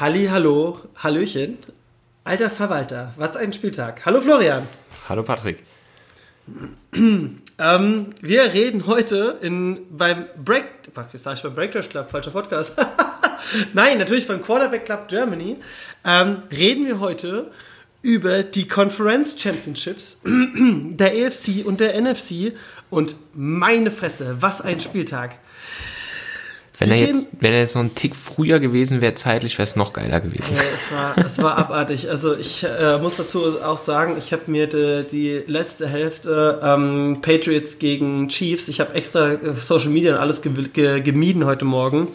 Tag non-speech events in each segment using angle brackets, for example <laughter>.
Halli, hallo, Hallöchen. Alter Verwalter, was ein Spieltag. Hallo Florian. Hallo Patrick. ähm, wir reden heute in, beim Break, was sag ich beim Breakdash Club, falscher Podcast. <laughs> Nein, natürlich beim Quarterback Club Germany ähm, reden wir heute über die Conference Championships <clears throat> der AFC und der NFC und meine Fresse, was ein Spieltag. Wenn er, jetzt, wenn er jetzt noch einen Tick früher gewesen wäre, zeitlich wäre es noch geiler gewesen. Ja, es war, es war abartig. Also ich äh, muss dazu auch sagen, ich habe mir die, die, letzte Hälfte ähm, Patriots gegen Chiefs, ich habe extra äh, Social Media und alles ge ge gemieden heute Morgen.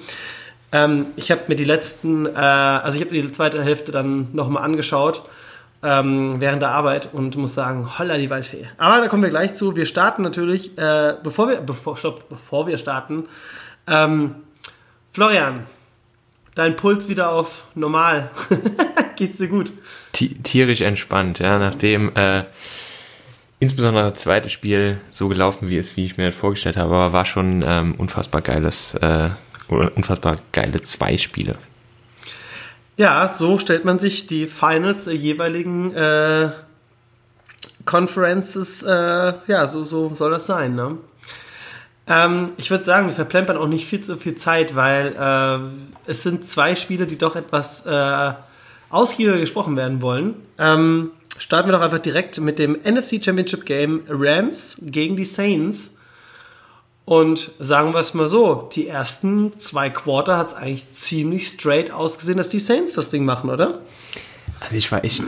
Ähm, ich habe mir die letzten, äh, also ich habe die zweite Hälfte dann nochmal angeschaut ähm, während der Arbeit und muss sagen, holla die Waldfee. Aber da kommen wir gleich zu. Wir starten natürlich, äh, bevor wir, bevor, stopp, bevor wir starten, ähm, Florian, dein Puls wieder auf normal. <laughs> Geht's dir gut? Tierisch entspannt, ja, nachdem äh, insbesondere das zweite Spiel so gelaufen wie es, wie ich mir das vorgestellt habe, aber war schon ähm, unfassbar geiles, äh, unfassbar geile zwei Spiele. Ja, so stellt man sich die Finals der jeweiligen äh, Conferences, äh, ja, so, so soll das sein, ne? Ähm, ich würde sagen, wir verplempern auch nicht viel zu viel Zeit, weil äh, es sind zwei Spiele, die doch etwas äh, ausgiebiger gesprochen werden wollen. Ähm, starten wir doch einfach direkt mit dem NFC Championship Game Rams gegen die Saints. Und sagen wir es mal so, die ersten zwei Quarter hat es eigentlich ziemlich straight ausgesehen, dass die Saints das Ding machen, oder? Also ich war echt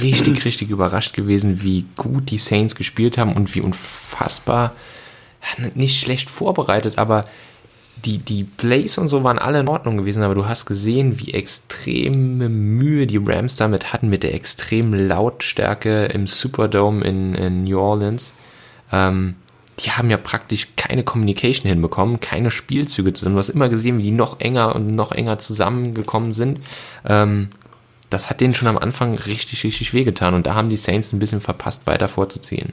richtig, richtig überrascht gewesen, wie gut die Saints gespielt haben und wie unfassbar nicht schlecht vorbereitet, aber die, die Plays und so waren alle in Ordnung gewesen, aber du hast gesehen, wie extreme Mühe die Rams damit hatten mit der extremen Lautstärke im Superdome in, in New Orleans. Ähm, die haben ja praktisch keine Communication hinbekommen, keine Spielzüge zusammen. Du hast immer gesehen, wie die noch enger und noch enger zusammengekommen sind. Ähm, das hat denen schon am Anfang richtig, richtig wehgetan und da haben die Saints ein bisschen verpasst, weiter vorzuziehen.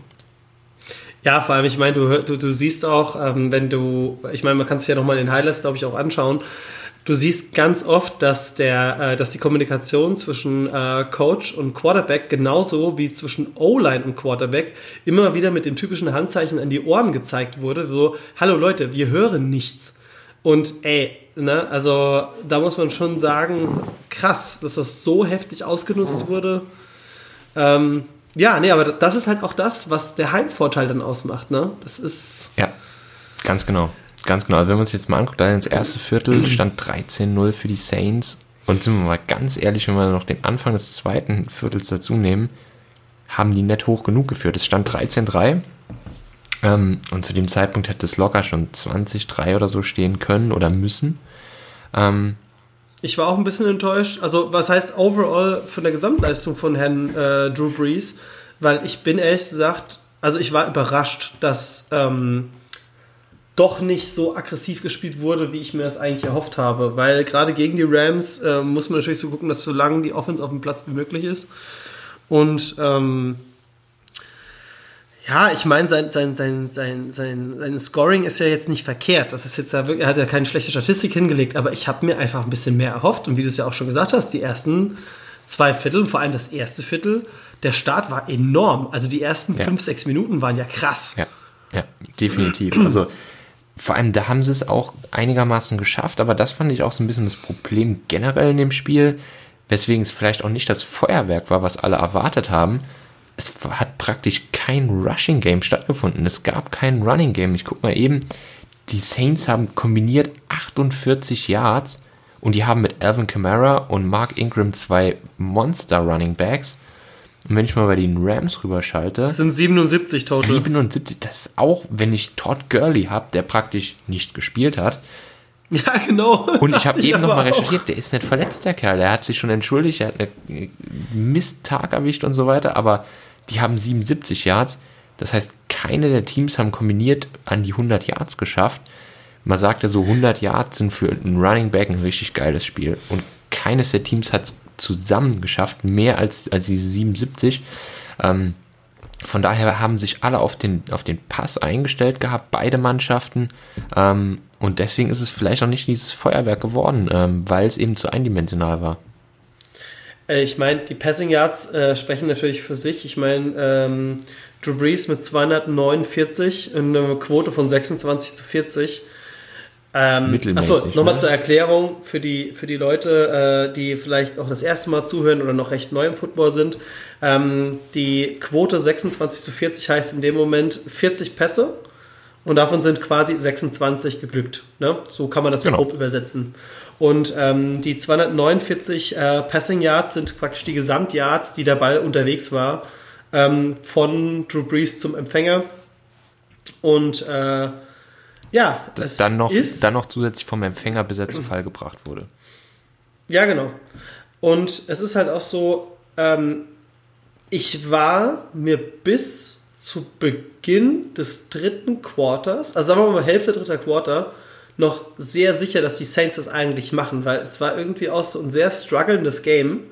Ja, vor allem, ich meine, du, du, du siehst auch, ähm, wenn du, ich meine, man kann sich ja nochmal in den Highlights, glaube ich, auch anschauen. Du siehst ganz oft, dass der, äh, dass die Kommunikation zwischen äh, Coach und Quarterback genauso wie zwischen O-Line und Quarterback immer wieder mit dem typischen Handzeichen an die Ohren gezeigt wurde. So, hallo Leute, wir hören nichts. Und ey, ne, also da muss man schon sagen, krass, dass das so heftig ausgenutzt wurde. Ähm, ja, nee, aber das ist halt auch das, was der Heimvorteil dann ausmacht, ne? Das ist. Ja, ganz genau. Ganz genau. Also wenn man sich jetzt mal anguckt, da ins erste Viertel <clears throat> stand 13-0 für die Saints. Und sind wir mal ganz ehrlich, wenn wir noch den Anfang des zweiten Viertels dazu nehmen, haben die nicht hoch genug geführt. Es stand 13-3. Ähm, und zu dem Zeitpunkt hätte es locker schon 20-3 oder so stehen können oder müssen. Ähm, ich war auch ein bisschen enttäuscht. Also, was heißt overall von der Gesamtleistung von Herrn äh, Drew Brees? Weil ich bin ehrlich gesagt, also ich war überrascht, dass ähm, doch nicht so aggressiv gespielt wurde, wie ich mir das eigentlich erhofft habe. Weil gerade gegen die Rams äh, muss man natürlich so gucken, dass so lange die Offense auf dem Platz wie möglich ist. Und ähm, ja, ich meine, sein, sein, sein, sein, sein, sein Scoring ist ja jetzt nicht verkehrt. Das ist jetzt ja wirklich, er hat ja keine schlechte Statistik hingelegt, aber ich habe mir einfach ein bisschen mehr erhofft. Und wie du es ja auch schon gesagt hast, die ersten zwei Viertel, vor allem das erste Viertel, der Start war enorm. Also die ersten ja. fünf, sechs Minuten waren ja krass. Ja, ja definitiv. Also vor allem da haben sie es auch einigermaßen geschafft, aber das fand ich auch so ein bisschen das Problem generell in dem Spiel, weswegen es vielleicht auch nicht das Feuerwerk war, was alle erwartet haben, es hat praktisch kein Rushing Game stattgefunden. Es gab kein Running Game. Ich guck mal eben, die Saints haben kombiniert 48 Yards und die haben mit Alvin Kamara und Mark Ingram zwei Monster Running Backs. Und wenn ich mal bei den Rams rüberschalte. Das sind 77 total. 77, das ist auch, wenn ich Todd Gurley habe, der praktisch nicht gespielt hat. <laughs> Ja, genau. Und ich habe <laughs> eben nochmal recherchiert, der ist nicht verletzt, der Kerl. Der hat sich schon entschuldigt, er hat einen Misttag erwischt und so weiter, aber die haben 77 Yards. Das heißt, keine der Teams haben kombiniert an die 100 Yards geschafft. Man sagt ja so, 100 Yards sind für einen Running Back ein richtig geiles Spiel. Und keines der Teams hat es zusammen geschafft, mehr als, als diese 77. Ähm, von daher haben sich alle auf den, auf den Pass eingestellt gehabt, beide Mannschaften. Ähm, und deswegen ist es vielleicht auch nicht dieses Feuerwerk geworden, ähm, weil es eben zu eindimensional war. Äh, ich meine, die Passing Yards äh, sprechen natürlich für sich. Ich meine, ähm, Drew Brees mit 249 eine Quote von 26 zu 40. Ähm, achso, nochmal ne? zur Erklärung für die, für die Leute, äh, die vielleicht auch das erste Mal zuhören oder noch recht neu im Football sind. Ähm, die Quote 26 zu 40 heißt in dem Moment 40 Pässe und davon sind quasi 26 geglückt. Ne? So kann man das Genau. grob übersetzen. Und ähm, die 249 äh, Passing Yards sind praktisch die Gesamtyards, die der Ball unterwegs war, ähm, von Drew Brees zum Empfänger. Und äh, ja, das dann, noch, ist dann noch zusätzlich vom Empfänger bis er zu Fall gebracht wurde. Ja, genau. Und es ist halt auch so, ähm, ich war mir bis zu Beginn des dritten Quarters, also sagen wir mal Hälfte dritter Quarter, noch sehr sicher, dass die Saints das eigentlich machen, weil es war irgendwie auch so ein sehr struggelndes Game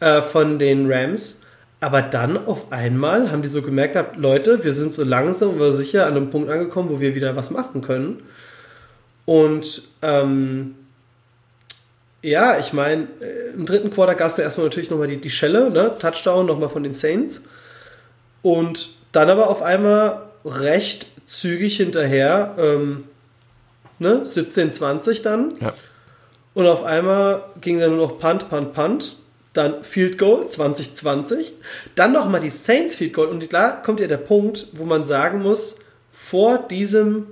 äh, von den Rams. Aber dann auf einmal haben die so gemerkt gehabt, Leute, wir sind so langsam, aber sicher an einem Punkt angekommen, wo wir wieder was machen können. Und ähm, ja, ich meine, äh, im dritten Quarter gab es da erstmal natürlich nochmal die, die Schelle, ne? Touchdown nochmal von den Saints. Und dann aber auf einmal recht zügig hinterher, ähm, ne? 17, 20 dann. Ja. Und auf einmal ging dann nur noch Punt, Punt, Punt. Dann Field Goal 2020. Dann nochmal die Saints Field Goal. Und da kommt ja der Punkt, wo man sagen muss, vor diesem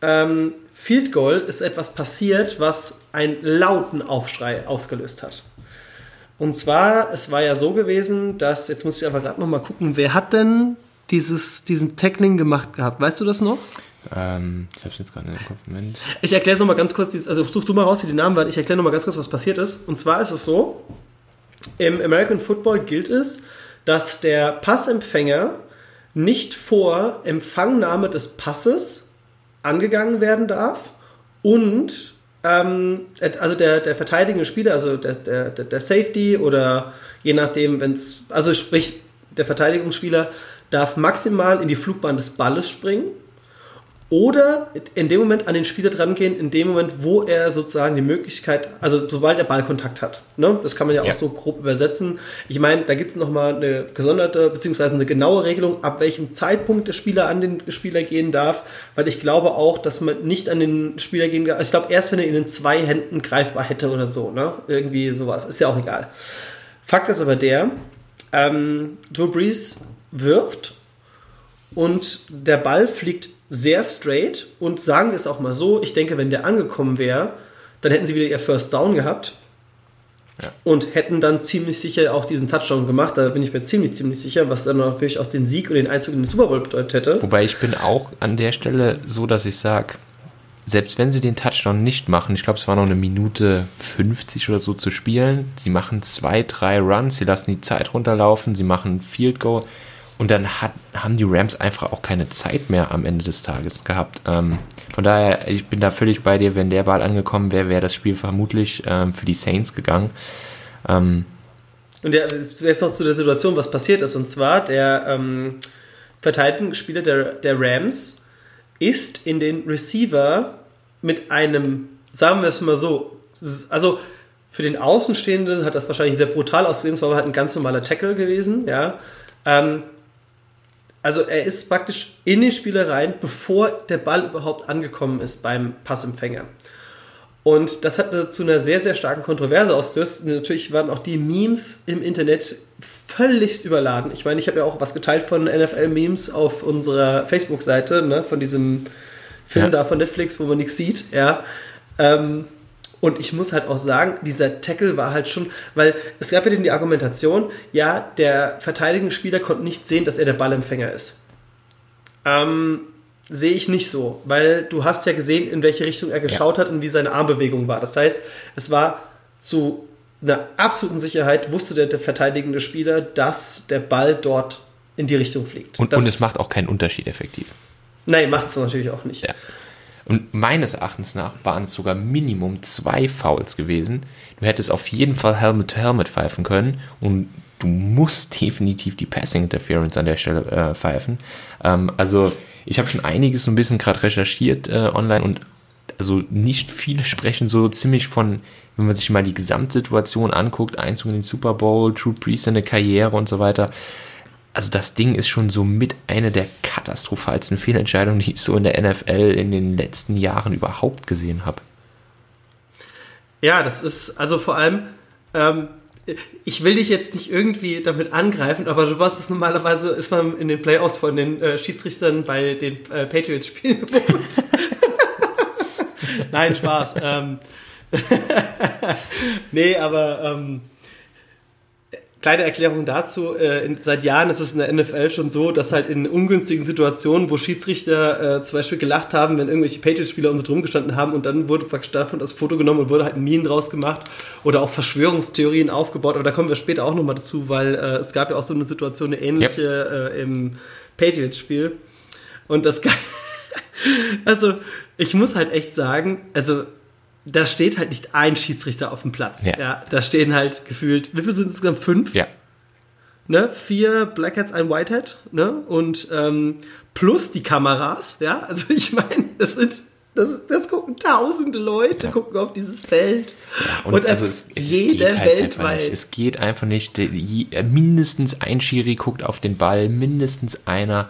ähm, Field Goal ist etwas passiert, was einen lauten Aufschrei ausgelöst hat. Und zwar, es war ja so gewesen, dass, jetzt muss ich einfach gerade nochmal gucken, wer hat denn dieses, diesen Tackling gemacht gehabt? Weißt du das noch? Ähm, ich hab's jetzt gerade in den Kopf. Moment. Ich erkläre noch mal ganz kurz, also such du mal raus, wie die Namen waren. Ich erkläre noch mal ganz kurz, was passiert ist. Und zwar ist es so, im American Football gilt es, dass der Passempfänger nicht vor Empfangnahme des Passes angegangen werden darf und ähm, also der, der verteidigende Spieler, also der, der, der Safety oder je nachdem, wenn es, also sprich, der Verteidigungsspieler darf maximal in die Flugbahn des Balles springen oder in dem Moment an den Spieler dran gehen, in dem Moment, wo er sozusagen die Möglichkeit, also sobald er Ballkontakt hat. Ne? Das kann man ja, Ja. auch so grob übersetzen. Ich meine, da gibt es nochmal eine gesonderte, beziehungsweise eine genaue Regelung, ab welchem Zeitpunkt der Spieler an den Spieler gehen darf, weil ich glaube auch, dass man nicht an den Spieler gehen darf. Also ich glaube, erst wenn er ihn in zwei Händen greifbar hätte oder so, ne? Irgendwie sowas. Ist ja auch egal. Fakt ist aber der, ähm, Drew Brees wirft und der Ball fliegt sehr straight und sagen wir es auch mal so, ich denke, wenn der angekommen wäre, dann hätten sie wieder ihr First Down gehabt Ja. und hätten dann ziemlich sicher auch diesen Touchdown gemacht. Da bin ich mir ziemlich, ziemlich sicher, was dann natürlich auch den Sieg und den Einzug in den Super Bowl bedeutet hätte. Wobei ich bin auch an der Stelle so, dass ich sage, selbst wenn sie den Touchdown nicht machen, ich glaube, es war noch eine Minute 50 oder so zu spielen, sie machen zwei, drei Runs, sie lassen die Zeit runterlaufen, sie machen Field Goal und dann hat, haben die Rams einfach auch keine Zeit mehr am Ende des Tages gehabt. Ähm, von daher, ich bin da völlig bei dir, wenn der Ball angekommen wäre, wäre das Spiel vermutlich ähm, für die Saints gegangen. Ähm, Und ja, jetzt noch zu der Situation, was passiert ist. Und zwar, der ähm, Verteidigungsspieler der, der Rams ist in den Receiver mit einem, sagen wir es mal so, also für den Außenstehenden hat das wahrscheinlich sehr brutal ausgesehen, es war halt ein ganz normaler Tackle gewesen, ja. Ähm, also er ist praktisch in den Spieler rein, bevor der Ball überhaupt angekommen ist beim Passempfänger. Und das hat zu einer sehr, sehr starken Kontroverse ausgelöst. Natürlich waren auch die Memes im Internet völligst überladen. Ich meine, ich habe ja auch was geteilt von NFL-Memes auf unserer Facebook-Seite, ne, von diesem Film Ja. da von Netflix, wo man nichts sieht, ja. Ähm, und ich muss halt auch sagen, dieser Tackle war halt schon, weil es gab ja die Argumentation, ja, der verteidigende Spieler konnte nicht sehen, dass er der Ballempfänger ist. Ähm, sehe ich nicht so, weil du hast ja gesehen, in welche Richtung er geschaut hat und wie seine Armbewegung war. Das heißt, es war zu einer absoluten Sicherheit, wusste der, der verteidigende Spieler, dass der Ball dort in die Richtung fliegt. und, und es macht auch keinen Unterschied effektiv. Nein, macht es natürlich auch nicht. Ja. Und meines Erachtens nach waren es sogar Minimum zwei Fouls gewesen. Du hättest auf jeden Fall Helmet to Helmet pfeifen können und du musst <laughs> definitiv die Passing Interference an der Stelle äh, pfeifen. Ähm, also ich habe schon einiges so ein bisschen gerade recherchiert äh, online und also nicht viele <laughs> sprechen so ziemlich von, wenn man sich mal die Gesamtsituation anguckt, Einzug in den Super Bowl, Drew Brees seine Karriere und so weiter. Also das Ding ist schon so mit einer der katastrophalsten Fehlentscheidungen, die ich so in der NFL in den letzten Jahren überhaupt gesehen habe. Ja, das ist also vor allem, ähm, ich will dich jetzt nicht irgendwie damit angreifen, aber du weißt es normalerweise, ist man in den Playoffs von den äh, Schiedsrichtern bei den äh, Patriots-Spielen <laughs> Nein, Spaß. ähm, <laughs> nee, aber ähm, kleine Erklärung dazu. Äh, in, seit Jahren ist es in der NFL schon so, dass halt in ungünstigen Situationen, wo Schiedsrichter äh, zum Beispiel gelacht haben, wenn irgendwelche Patriots-Spieler so drum gestanden haben und dann wurde praktisch davon das Foto genommen und wurde halt Meme draus gemacht oder auch Verschwörungstheorien aufgebaut. Aber da kommen wir später auch nochmal dazu, weil äh, es gab ja auch so eine Situation, eine ähnliche. Äh, im Patriots-Spiel. Und das <laughs> also ich muss halt echt sagen, also da steht halt nicht ein Schiedsrichter auf dem Platz. Ja. ja da stehen halt gefühlt, wie viele sind es insgesamt? Fünf? Ja. Ne? Vier Blackheads, ein Whitehead, ne? Und ähm, plus die Kameras, ja. Also ich meine, das sind das, das, gucken tausende Leute, ja. gucken auf dieses Feld. Ja, und, und also es, es jeder halt weltweit. Es geht einfach nicht. Mindestens ein Schiri guckt auf den Ball, mindestens einer.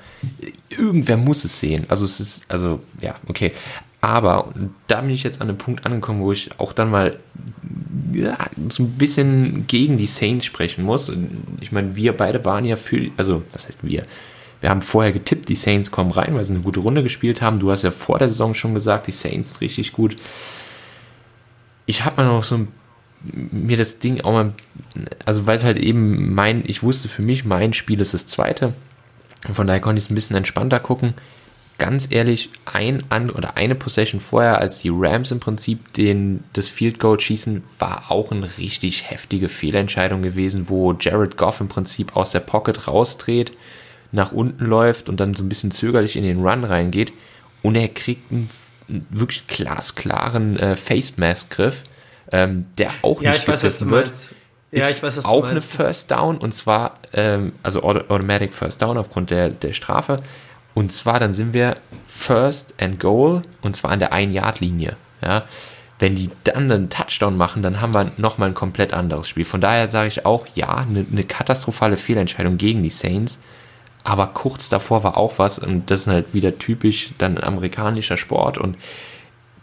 Irgendwer muss es sehen. Also es ist, also ja, okay. Aber da bin ich jetzt an einem Punkt angekommen, wo ich auch dann mal ja, so ein bisschen gegen die Saints sprechen muss. Ich meine, wir beide waren ja für, also das heißt wir, wir haben vorher getippt, die Saints kommen rein, weil sie eine gute Runde gespielt haben. Du hast ja vor der Saison schon gesagt, die Saints richtig gut. Ich habe mal noch so mir das Ding auch mal, also weil es halt eben mein, ich wusste für mich, mein Spiel ist das zweite. Von daher konnte ich es ein bisschen entspannter gucken ganz ehrlich, ein an oder eine Possession vorher, als die Rams im Prinzip den, das Field Goal schießen, war auch eine richtig heftige Fehlentscheidung gewesen, wo Jared Goff im Prinzip aus der Pocket rausdreht, nach unten läuft und dann so ein bisschen zögerlich in den Run reingeht und er kriegt einen wirklich glasklaren äh, Face Mask Griff, ähm, der auch ja, nicht gepfiffen wird. Ja, ich weiß, was auch eine First Down und zwar ähm, also Automatic First Down aufgrund der, der Strafe, und zwar, dann sind wir First and Goal und zwar an der Ein-Yard-Linie. Ja. Wenn die dann einen Touchdown machen, dann haben wir nochmal ein komplett anderes Spiel. Von daher sage ich auch, ja, eine, eine katastrophale Fehlentscheidung gegen die Saints. Aber kurz davor war auch was und das ist halt wieder typisch dann amerikanischer Sport und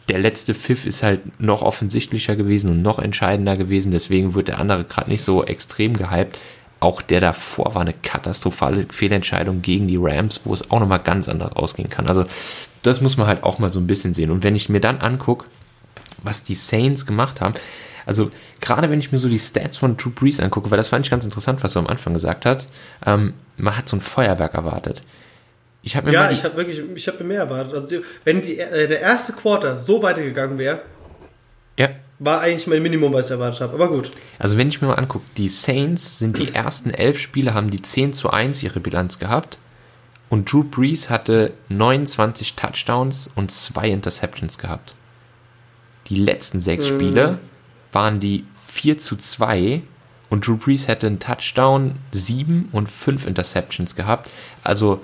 der letzte Pfiff ist halt noch offensichtlicher gewesen und noch entscheidender gewesen, deswegen wird der andere gerade nicht so extrem gehypt auch der davor war eine katastrophale Fehlentscheidung gegen die Rams, wo es auch nochmal ganz anders ausgehen kann. Also das muss man halt auch mal so ein bisschen sehen. Und wenn ich mir dann angucke, was die Saints gemacht haben, also gerade wenn ich mir so die Stats von Drew Brees angucke, weil das fand ich ganz interessant, was du am Anfang gesagt hast, ähm, man hat so ein Feuerwerk erwartet. Ich mir ja, ich habe wirklich, ich habe mir mehr erwartet. Also wenn die, äh, der erste Quarter so weitergegangen wäre, ja war eigentlich mein Minimum, was ich erwartet habe. Aber gut. Also wenn ich mir mal angucke, die Saints sind die ersten elf Spiele, haben die 10 zu 1 ihre Bilanz gehabt. Und Drew Brees hatte 29 Touchdowns und zwei Interceptions gehabt. Die letzten sechs mhm. Spiele waren die 4 zu 2 und Drew Brees hätte einen Touchdown, sieben und fünf Interceptions gehabt. Also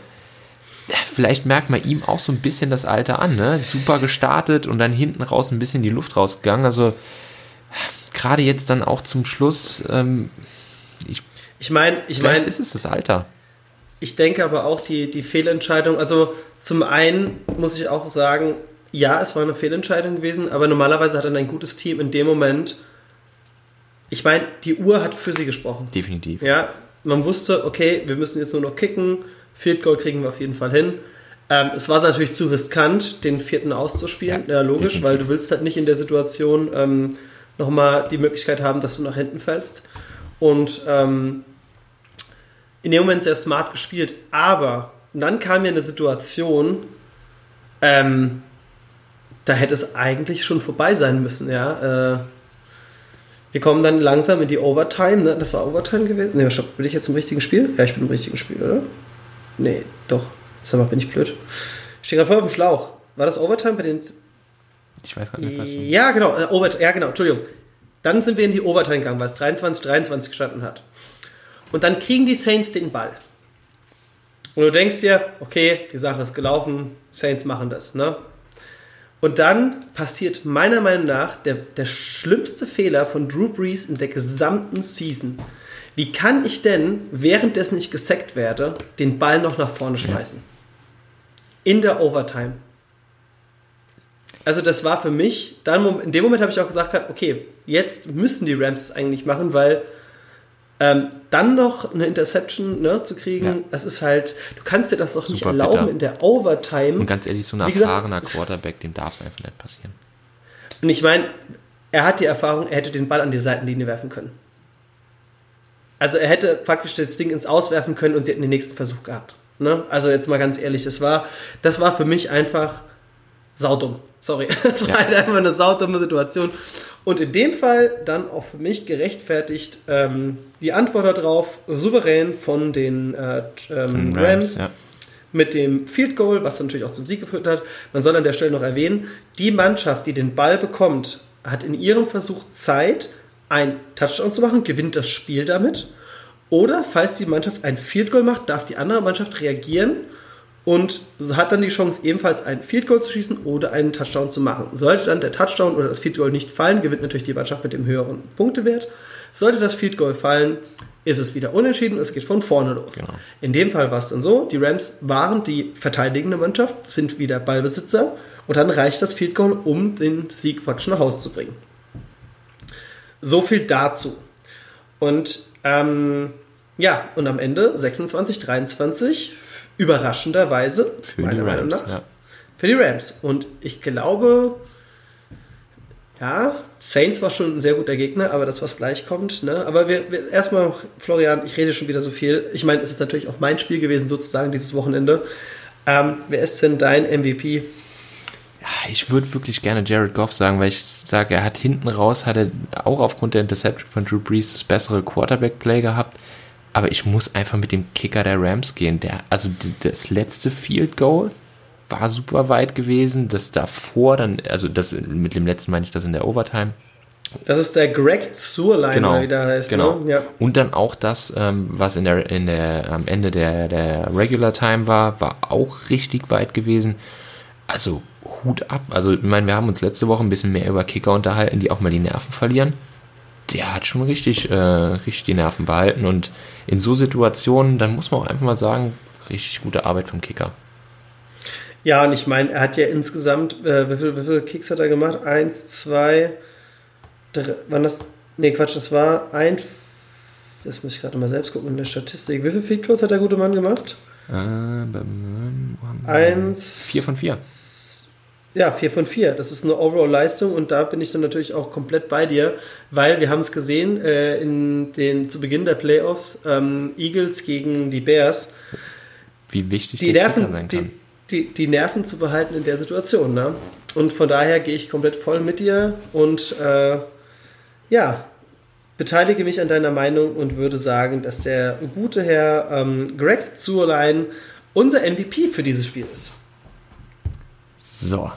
vielleicht merkt man ihm auch so ein bisschen das Alter an, ne? Super gestartet und dann hinten raus ein bisschen die Luft rausgegangen. Also gerade jetzt dann auch zum Schluss, ähm, ich, ich meine, ich meine, ist es das Alter. Ich denke aber auch die, die Fehlentscheidung, also zum einen muss ich auch sagen, ja, es war eine Fehlentscheidung gewesen, aber normalerweise hat dann ein gutes Team in dem Moment, ich meine, die Uhr hat für sie gesprochen. Definitiv. Ja, man wusste, okay, wir müssen jetzt nur noch kicken, Field Goal kriegen wir auf jeden Fall hin. Ähm, es war natürlich zu riskant, den vierten auszuspielen, ja, ja logisch, definitiv. weil du willst halt nicht in der Situation ähm, nochmal die Möglichkeit haben, dass du nach hinten fällst. Und ähm, in dem Moment sehr smart gespielt, aber dann kam ja eine Situation, ähm, da hätte es eigentlich schon vorbei sein müssen, ja. Äh, wir kommen dann langsam in die Overtime, ne? Das war Overtime gewesen. Ne, bin ich jetzt im richtigen Spiel? Ja, ich bin im richtigen Spiel, oder? Nee, doch. Sag mal, bin ich blöd. Ich stehe gerade voll auf dem Schlauch. War das Overtime bei den. Ich weiß gerade nicht, was. Ja, genau. Äh, Over ja, genau. Entschuldigung. Dann sind wir in die Overtime gegangen, weil es 23, 23 gestanden hat. Und dann kriegen die Saints den Ball. Und du denkst dir, okay, die Sache ist gelaufen, Saints machen das, ne? Und dann passiert meiner Meinung nach der, der schlimmste Fehler von Drew Brees in der gesamten Season. Wie kann ich denn, währenddessen ich gesackt werde, den Ball noch nach vorne schmeißen? Ja. In der Overtime. Also das war für mich, dann in dem Moment habe ich auch gesagt, okay, jetzt müssen die Rams es eigentlich machen, weil ähm, dann noch eine Interception ne, zu kriegen, ja. das ist halt, du kannst dir das doch nicht erlauben bitter. in der Overtime. Und ganz ehrlich, so ein erfahrener Quarterback, dem darf es einfach nicht passieren. Und ich meine, er hat die Erfahrung, er hätte den Ball an die Seitenlinie werfen können. Also er hätte praktisch das Ding ins Auswerfen können und sie hätten den nächsten Versuch gehabt. Ne? Also jetzt mal ganz ehrlich, das war, das war für mich einfach saudumm. Sorry. <laughs> Das war halt einfach eine saudumme Situation. Und in dem Fall dann auch für mich gerechtfertigt ähm, die Antwort darauf souverän von den äh, ähm, Rams, Rams ja. mit dem Field Goal, was natürlich auch zum Sieg geführt hat. Man soll an der Stelle noch erwähnen, die Mannschaft, die den Ball bekommt, hat in ihrem Versuch Zeit, einen Touchdown zu machen, gewinnt das Spiel damit. Oder falls die Mannschaft ein Field Goal macht, darf die andere Mannschaft reagieren und hat dann die Chance, ebenfalls ein Field Goal zu schießen oder einen Touchdown zu machen. Sollte dann der Touchdown oder das Field Goal nicht fallen, gewinnt natürlich die Mannschaft mit dem höheren Punktewert. Sollte das Field Goal fallen, ist es wieder unentschieden und es geht von vorne los. Genau. In dem Fall war es dann so, die Rams waren die verteidigende Mannschaft, sind wieder Ballbesitzer und dann reicht das Field Goal, um den Sieg praktisch nach Hause zu bringen. So viel dazu. Und ähm, ja, und am Ende 26, 23 Überraschenderweise, für meiner Meinung nach, ja. für die Rams. Und ich glaube, ja, Saints war schon ein sehr guter Gegner, aber das, was gleich kommt, ne? Aber wir, wir erstmal, Florian, ich rede schon wieder so viel. Ich meine, es ist natürlich auch mein Spiel gewesen, sozusagen, dieses Wochenende. Ähm, wer ist denn dein MVP? Ich würde wirklich gerne Jared Goff sagen, weil ich sage, er hat hinten raus, hat er auch aufgrund der Interception von Drew Brees das bessere Quarterback-Play gehabt aber ich muss einfach mit dem Kicker der Rams gehen. Der, also das letzte Field Goal war super weit gewesen. Das davor dann, also das mit dem letzten meine ich das in der Overtime. Das ist der Greg Zurline, genau, wie der heißt. Genau. Ne? Ja. Und dann auch das, ähm, was in der, in der, am Ende der, der Regular Time war, war auch richtig weit gewesen. Also Hut ab. Also, ich meine, wir haben uns letzte Woche ein bisschen mehr über Kicker unterhalten, die auch mal die Nerven verlieren. Der hat schon richtig, äh, richtig die Nerven behalten und in so Situationen, dann muss man auch einfach mal sagen, richtig gute Arbeit vom Kicker. Ja, und ich meine, er hat ja insgesamt, äh, wie, viele, wie viele Kicks hat er gemacht? Eins, zwei, drei, wann das? Nee, Quatsch, das war ein, das muss ich gerade mal selbst gucken in der Statistik. Wie viele Feed hat der gute Mann gemacht? Äh, Eins. Vier von vier. Ja, 4 von 4. Das ist eine Overall-Leistung und da bin ich dann natürlich auch komplett bei dir, weil wir haben es gesehen äh, in den, zu Beginn der Playoffs, ähm, Eagles gegen die Bears. Wie wichtig die Nerven, sein kann. Die, die, die, Nerven zu behalten in der Situation. Ne? Und von daher gehe ich komplett voll mit dir und äh, ja, beteilige mich an deiner Meinung und würde sagen, dass der gute Herr ähm, Greg Zurlein unser MVP für dieses Spiel ist. So,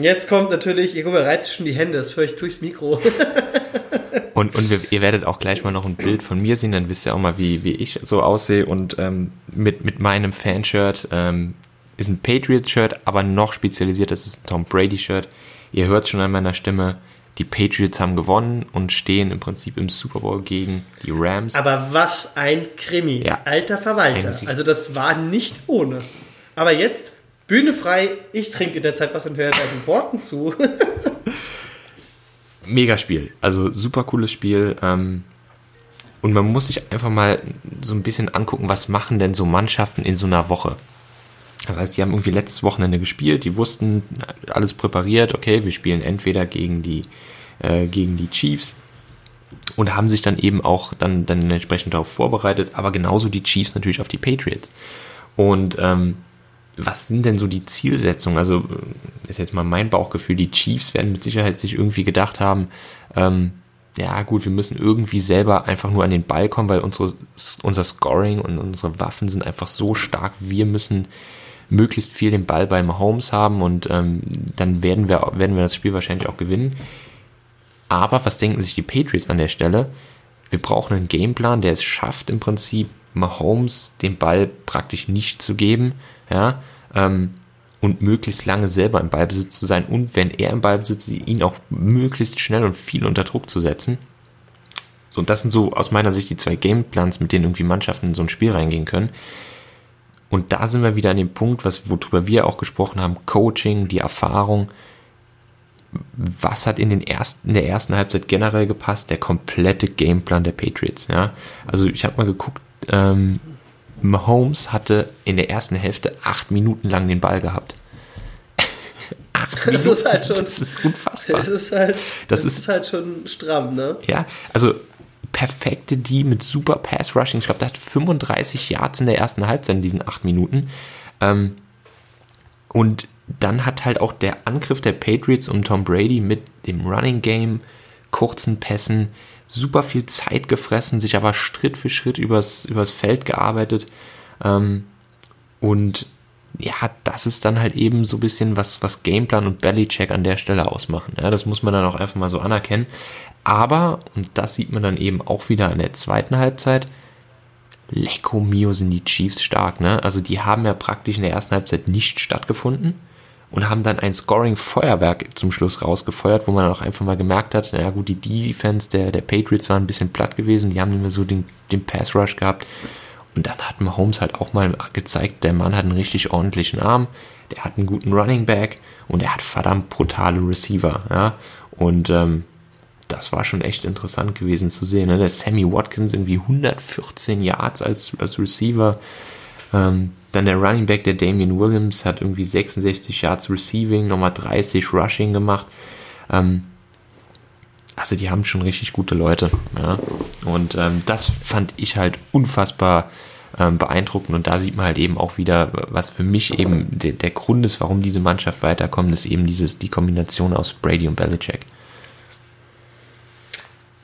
Jetzt kommt natürlich, ihr guck mal, reizt schon die Hände, das höre ich durchs Mikro. <laughs> und und wir, ihr werdet auch gleich mal noch ein Bild von mir sehen, dann wisst ihr auch mal, wie, wie ich so aussehe. Und ähm, mit, mit meinem Fanshirt ähm, ist ein Patriots-Shirt, aber noch spezialisiert, das ist ein Tom Brady-Shirt. Ihr hört schon an meiner Stimme, die Patriots haben gewonnen und stehen im Prinzip im Super Bowl gegen die Rams. Aber was ein Krimi, ja. alter Verwalter. Also das war nicht ohne. Aber jetzt Bühne frei, ich trinke in der Zeit was und höre deinen Worten zu. <laughs> Mega Spiel, also super cooles Spiel. Ähm, und man muss sich einfach mal so ein bisschen angucken, was machen denn so Mannschaften in so einer Woche. Das heißt, die haben irgendwie letztes Wochenende gespielt, die wussten, alles präpariert, okay, wir spielen entweder gegen die, äh, gegen die Chiefs und haben sich dann eben auch dann, dann entsprechend darauf vorbereitet, aber genauso die Chiefs natürlich auf die Patriots. Und ähm, was sind denn so die Zielsetzungen? Also ist jetzt mal mein Bauchgefühl, die Chiefs werden mit Sicherheit sich irgendwie gedacht haben, ähm, ja gut, wir müssen irgendwie selber einfach nur an den Ball kommen, weil unsere, unser Scoring und unsere Waffen sind einfach so stark. Wir müssen möglichst viel den Ball bei Mahomes haben und ähm, dann werden wir, werden wir das Spiel wahrscheinlich auch gewinnen. Aber was denken sich die Patriots an der Stelle? Wir brauchen einen Gameplan, der es schafft, im Prinzip Mahomes den Ball praktisch nicht zu geben, ja, ähm, und möglichst lange selber im Ballbesitz zu sein und wenn er im Ballbesitz ist, ihn auch möglichst schnell und viel unter Druck zu setzen. So, und das sind so aus meiner Sicht die zwei Gameplans, mit denen irgendwie Mannschaften in so ein Spiel reingehen können. Und da sind wir wieder an dem Punkt, was, worüber wir auch gesprochen haben, Coaching, die Erfahrung. Was hat in, den ersten, in der ersten Halbzeit generell gepasst? Der komplette Gameplan der Patriots. Ja? Also ich habe mal geguckt, ähm, Mahomes hatte in der ersten Hälfte acht Minuten lang den Ball gehabt. <laughs> acht Minuten. Das ist halt schon. Das ist unfassbar. Das ist halt, das, das ist, ist, halt schon stramm, ne? Ja, also perfekte die mit super Pass Rushing. Ich glaube, der hat 35 Yards in der ersten Halbzeit in diesen acht Minuten. Ähm, und dann hat halt auch der Angriff der Patriots und Tom Brady mit dem Running Game, kurzen Pässen, super viel Zeit gefressen, sich aber Schritt für Schritt übers, übers Feld gearbeitet. Ähm, und ja, das ist dann halt eben so ein bisschen was, was Gameplan und Bellycheck an der Stelle ausmachen. Ja, das muss man dann auch einfach mal so anerkennen. Aber, und das sieht man dann eben auch wieder in der zweiten Halbzeit, Lecco Mio sind die Chiefs stark, ne? Also die haben ja praktisch in der ersten Halbzeit nicht stattgefunden und haben dann ein Scoring-Feuerwerk zum Schluss rausgefeuert, wo man auch einfach mal gemerkt hat, naja gut, die Defense der, der Patriots waren ein bisschen platt gewesen, die haben mehr so den, den Pass-Rush gehabt. Und dann hat Mahomes halt auch mal gezeigt, der Mann hat einen richtig ordentlichen Arm, der hat einen guten Running Back und er hat verdammt brutale Receiver, ja. Und ähm, das war schon echt interessant gewesen zu sehen. Ne? Der Sammy Watkins irgendwie 114 Yards als, als Receiver. Ähm, dann der Running Back, der Damian Williams, hat irgendwie 66 Yards Receiving, nochmal 30 Rushing gemacht. Ähm, also die haben schon richtig gute Leute. Ja? Und ähm, das fand ich halt unfassbar ähm, beeindruckend. Und da sieht man halt eben auch wieder, was für mich eben de der Grund ist, warum diese Mannschaft weiterkommt, ist eben dieses, die Kombination aus Brady und Belichick.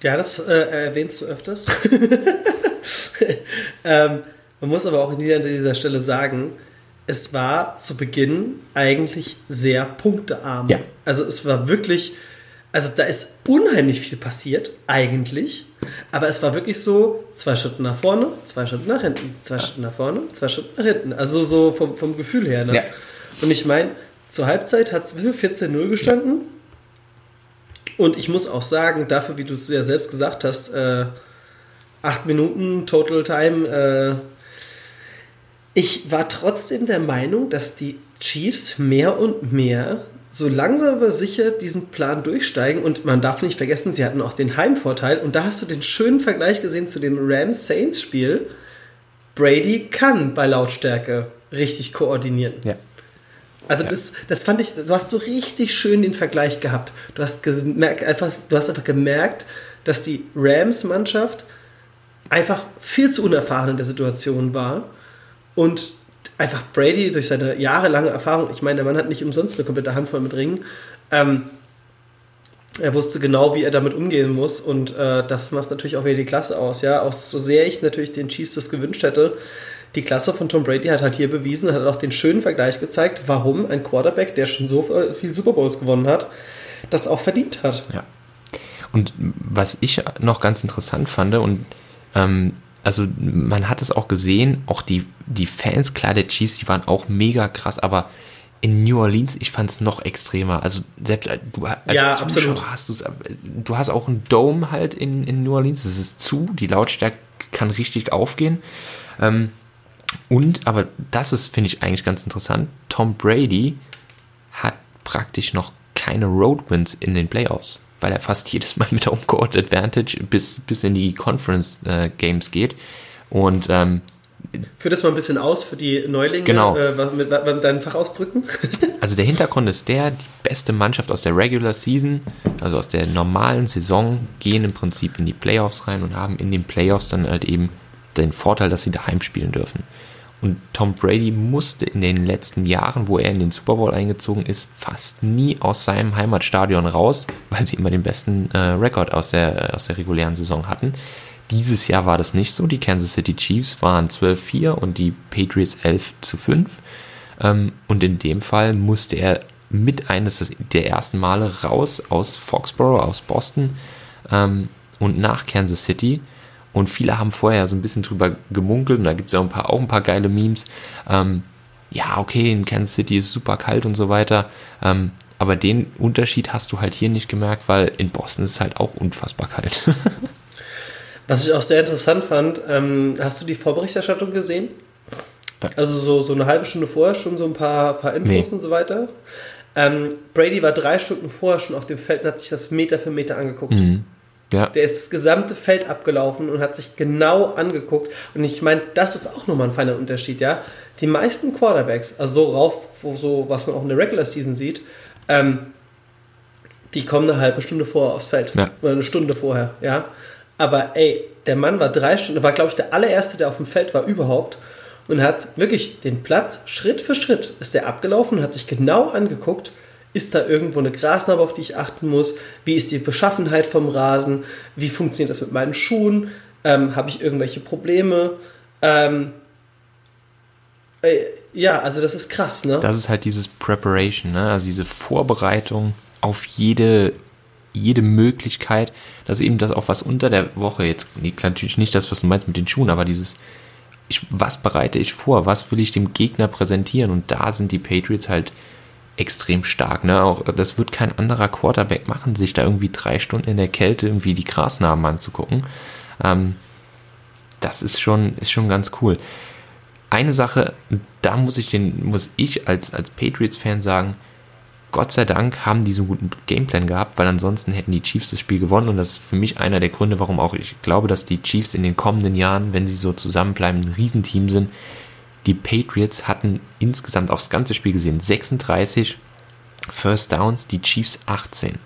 Ja, das äh, erwähnst du öfters. <laughs> ähm, man muss aber auch an dieser Stelle sagen, es war zu Beginn eigentlich sehr punktearm. Ja. Also es war wirklich, also da ist unheimlich viel passiert, eigentlich. Aber es war wirklich so, zwei Schritte nach vorne, zwei Schritte nach hinten, zwei. Schritte nach vorne, zwei Schritte nach hinten. Also so vom, vom Gefühl her. Ne? Ja. Und ich meine, zur Halbzeit hat es 14-0 gestanden. Ja. Und ich muss auch sagen, dafür, wie du es ja selbst gesagt hast, äh, acht Minuten Total Time, äh, ich war trotzdem der Meinung, dass die Chiefs mehr und mehr so langsam aber sicher diesen Plan durchsteigen und man darf nicht vergessen, sie hatten auch den Heimvorteil und da hast du den schönen Vergleich gesehen zu dem Rams-Saints-Spiel. Brady kann bei Lautstärke richtig koordinieren. Ja. Also ja. das, das fand ich, du hast so richtig schön den Vergleich gehabt. Du hast gemerkt, einfach, du hast einfach gemerkt, dass die Rams-Mannschaft einfach viel zu unerfahren in der Situation war und einfach Brady durch seine jahrelange Erfahrung, ich meine, der Mann hat nicht umsonst eine komplette Handvoll mit Ringen, ähm, er wusste genau, wie er damit umgehen muss und äh, das macht natürlich auch wieder die Klasse aus, ja, auch so sehr ich natürlich den Chiefs das gewünscht hätte, die Klasse von Tom Brady hat halt hier bewiesen, hat auch den schönen Vergleich gezeigt, warum ein Quarterback, der schon so viel Super Bowls gewonnen hat, das auch verdient hat. Ja. Und was ich noch ganz interessant fand, und ähm, also man hat es auch gesehen, auch die, die Fans, klar, der Chiefs, die waren auch mega krass, aber in New Orleans, ich fand es noch extremer. Also selbst äh, du als ja, Zuschauer hast du du hast auch einen Dome halt in, in New Orleans, es ist zu, die Lautstärke kann richtig aufgehen. Ähm, und, aber das ist, finde ich eigentlich ganz interessant, Tom Brady hat praktisch noch keine Roadwins in den Playoffs, weil er fast jedes Mal <laughs> mit der Homecourt Advantage bis, bis in die Conference äh, Games geht. Und ähm, Führ das mal ein bisschen aus für die Neulinge, genau. äh, mit, mit deinen Fachausdrücken. <laughs> also der Hintergrund ist der, die beste Mannschaft aus der Regular Season, also aus der normalen Saison, gehen im Prinzip in die Playoffs rein und haben in den Playoffs dann halt eben den Vorteil, dass sie daheim spielen dürfen. Und Tom Brady musste in den letzten Jahren, wo er in den Super Bowl eingezogen ist, fast nie aus seinem Heimatstadion raus, weil sie immer den besten äh, Rekord aus der, aus der regulären Saison hatten. Dieses Jahr war das nicht so. Die Kansas City Chiefs waren 12-4 und die Patriots 11 zu 5. Ähm, und in dem Fall musste er mit eines der ersten Male raus aus Foxborough, aus Boston ähm, und nach Kansas City und viele haben vorher so ein bisschen drüber gemunkelt, und da gibt es ja auch ein, paar, auch ein paar geile Memes, ähm, ja, okay, in Kansas City ist super kalt und so weiter. Ähm, aber den Unterschied hast du halt hier nicht gemerkt, weil in Boston ist es halt auch unfassbar kalt. <laughs> Was ich auch sehr interessant fand, ähm, hast du die Vorberichterstattung gesehen? Also so, so eine halbe Stunde vorher schon so ein paar, paar Infos nee. und so weiter. Ähm, Brady war drei Stunden vorher schon auf dem Feld und hat sich das Meter für Meter angeguckt. Mhm. Ja. Der ist das gesamte Feld abgelaufen und hat sich genau angeguckt. Und ich meine, das ist auch nochmal ein feiner Unterschied, ja. Die meisten Quarterbacks, also so rauf, wo so, was man auch in der Regular Season sieht, ähm, die kommen eine halbe Stunde vorher aufs Feld. Ja. Oder eine Stunde vorher, ja. Aber ey, der Mann war drei Stunden, war glaube ich der allererste, der auf dem Feld war überhaupt und hat wirklich den Platz Schritt für Schritt ist der abgelaufen und hat sich genau angeguckt, ist da irgendwo eine Grasnarbe, auf die ich achten muss? Wie ist die Beschaffenheit vom Rasen? Wie funktioniert das mit meinen Schuhen? Ähm, Habe ich irgendwelche Probleme? Ähm, äh, ja, also das ist krass, ne? Das ist halt dieses Preparation, ne? Also diese Vorbereitung auf jede, jede Möglichkeit, dass eben das auch was unter der Woche jetzt, natürlich nicht das, was du meinst mit den Schuhen, aber dieses, ich, was bereite ich vor? Was will ich dem Gegner präsentieren? Und da sind die Patriots halt extrem stark. Ne? Auch das wird kein anderer Quarterback machen, sich da irgendwie drei Stunden in der Kälte irgendwie die Grasnarben anzugucken. Ähm, das ist schon, ist schon ganz cool eine Sache, da muss ich den, muss ich als, als Patriots-Fan sagen, Gott sei Dank haben die so einen guten Gameplan gehabt, weil ansonsten hätten die Chiefs das Spiel gewonnen und das ist für mich einer der Gründe, warum auch ich glaube, dass die Chiefs in den kommenden Jahren, wenn sie so zusammenbleiben, ein Riesenteam sind. Die Patriots hatten insgesamt aufs ganze Spiel gesehen 36 First Downs, die Chiefs 18.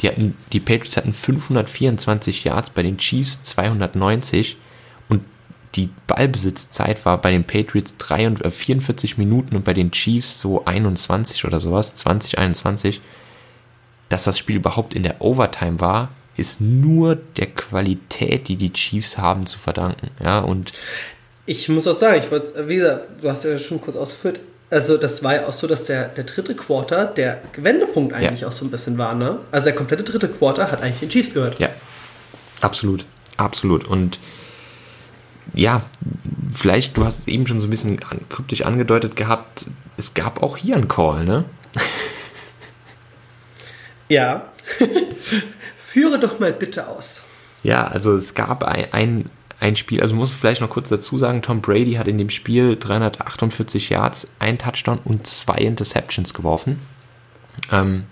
Die, hatten, die Patriots hatten 524 Yards, bei den Chiefs 290 die Ballbesitzzeit war bei den Patriots 43, 44 äh, Minuten und bei den Chiefs so 21 oder sowas, 20, 21. Dass das Spiel überhaupt in der Overtime war, ist nur der Qualität, die die Chiefs haben, zu verdanken. Ja, und ich muss auch sagen, ich wollte, wie gesagt, du hast ja schon kurz ausgeführt, also das war ja auch so, dass der, der dritte Quarter der Wendepunkt eigentlich ja. auch so ein bisschen war, ne? Also der komplette dritte Quarter hat eigentlich den Chiefs gehört. Ja, absolut, absolut. Und ja, vielleicht, du hast es eben schon so ein bisschen kryptisch angedeutet gehabt, es gab auch hier einen Call, ne? <laughs> Ja. <laughs> Führe doch mal bitte aus. Ja, also es gab ein, ein, ein Spiel, also muss vielleicht noch kurz dazu sagen, Tom Brady hat in dem Spiel 348 Yards, ein Touchdown und zwei Interceptions geworfen. Ähm,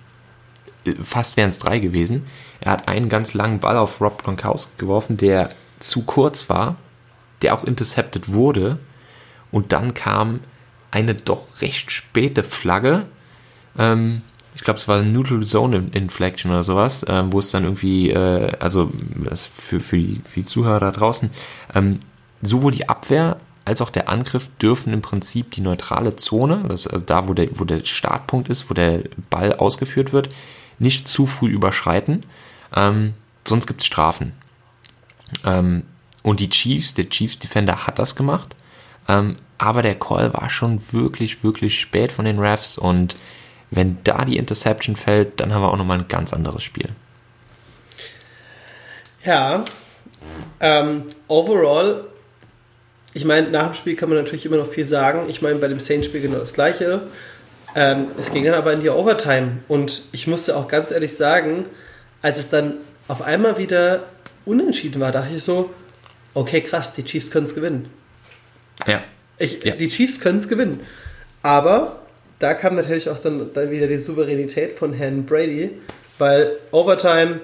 fast wären es drei gewesen. Er hat einen ganz langen Ball auf Rob Gronkowski geworfen, der zu kurz war der auch intercepted wurde. Und dann kam eine doch recht späte Flagge. Ähm, ich glaube, es war eine Neutral Zone Inflection oder sowas, ähm, wo es dann irgendwie, äh, also für, für, die, für die Zuhörer da draußen, ähm, sowohl die Abwehr als auch der Angriff dürfen im Prinzip die neutrale Zone, das also da, wo der, wo der Startpunkt ist, wo der Ball ausgeführt wird, nicht zu früh überschreiten. Ähm, sonst gibt es Strafen. Ähm, und die Chiefs, der Chiefs Defender hat das gemacht. Ähm, aber der Call war schon wirklich, wirklich spät von den Refs. Und wenn da die Interception fällt, dann haben wir auch nochmal ein ganz anderes Spiel. Ja, ähm, overall, ich meine, nach dem Spiel kann man natürlich immer noch viel sagen. Ich meine, bei dem Saints-Spiel genau das Gleiche. Ähm, es ging dann aber in die Overtime. Und ich musste auch ganz ehrlich sagen, als es dann auf einmal wieder unentschieden war, dachte ich so, okay, krass, die Chiefs können es gewinnen. Ja. Ich, ja. Die Chiefs können es gewinnen. Aber da kam natürlich auch dann, dann wieder die Souveränität von Herrn Brady, weil Overtime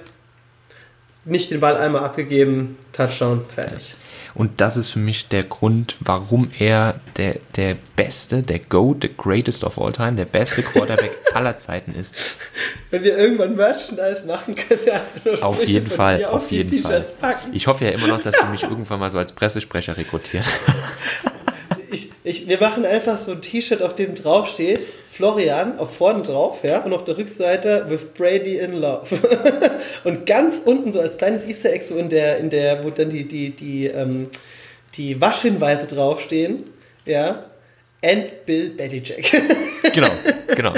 nicht den Ball einmal abgegeben, Touchdown, fertig. Und das ist für mich der Grund, warum er der, der beste, der GOAT, the greatest of all time, der beste Quarterback <laughs> aller Zeiten ist. Wenn wir irgendwann Merchandise machen, können wir einfach nur Auf jeden Fall, auf, auf jeden Fall. Packen. Ich hoffe ja immer noch, dass sie mich irgendwann mal so als Pressesprecher rekrutieren. <laughs> Ich, ich, wir machen einfach so ein T-Shirt, auf dem drauf steht, Florian, auf vorne drauf, ja, und auf der Rückseite with Brady in Love. <laughs> und ganz unten so als kleines Easter Egg so in der, in der, wo dann die, die, die, ähm, die Waschhinweise draufstehen, ja, and Bill Belichick. <laughs> genau, genau.